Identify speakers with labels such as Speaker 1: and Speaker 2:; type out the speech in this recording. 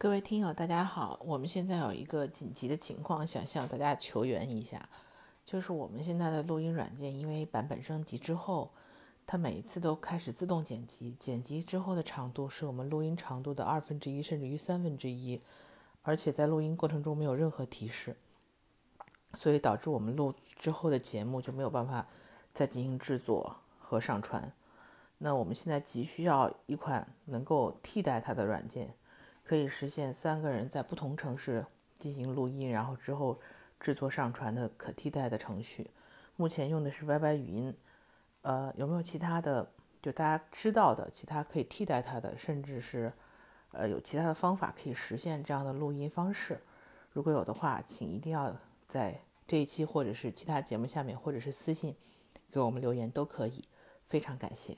Speaker 1: 各位听友，大家好，我们现在有一个紧急的情况，想向大家求援一下，就是我们现在的录音软件，因为版本升级之后，它每一次都开始自动剪辑，剪辑之后的长度是我们录音长度的二分之一，甚至于三分之一，而且在录音过程中没有任何提示，所以导致我们录之后的节目就没有办法再进行制作和上传。那我们现在急需要一款能够替代它的软件。可以实现三个人在不同城市进行录音，然后之后制作上传的可替代的程序。目前用的是 YY 语音，呃，有没有其他的就大家知道的其他可以替代它的，甚至是呃有其他的方法可以实现这样的录音方式？如果有的话，请一定要在这一期或者是其他节目下面，或者是私信给我们留言都可以，非常感谢。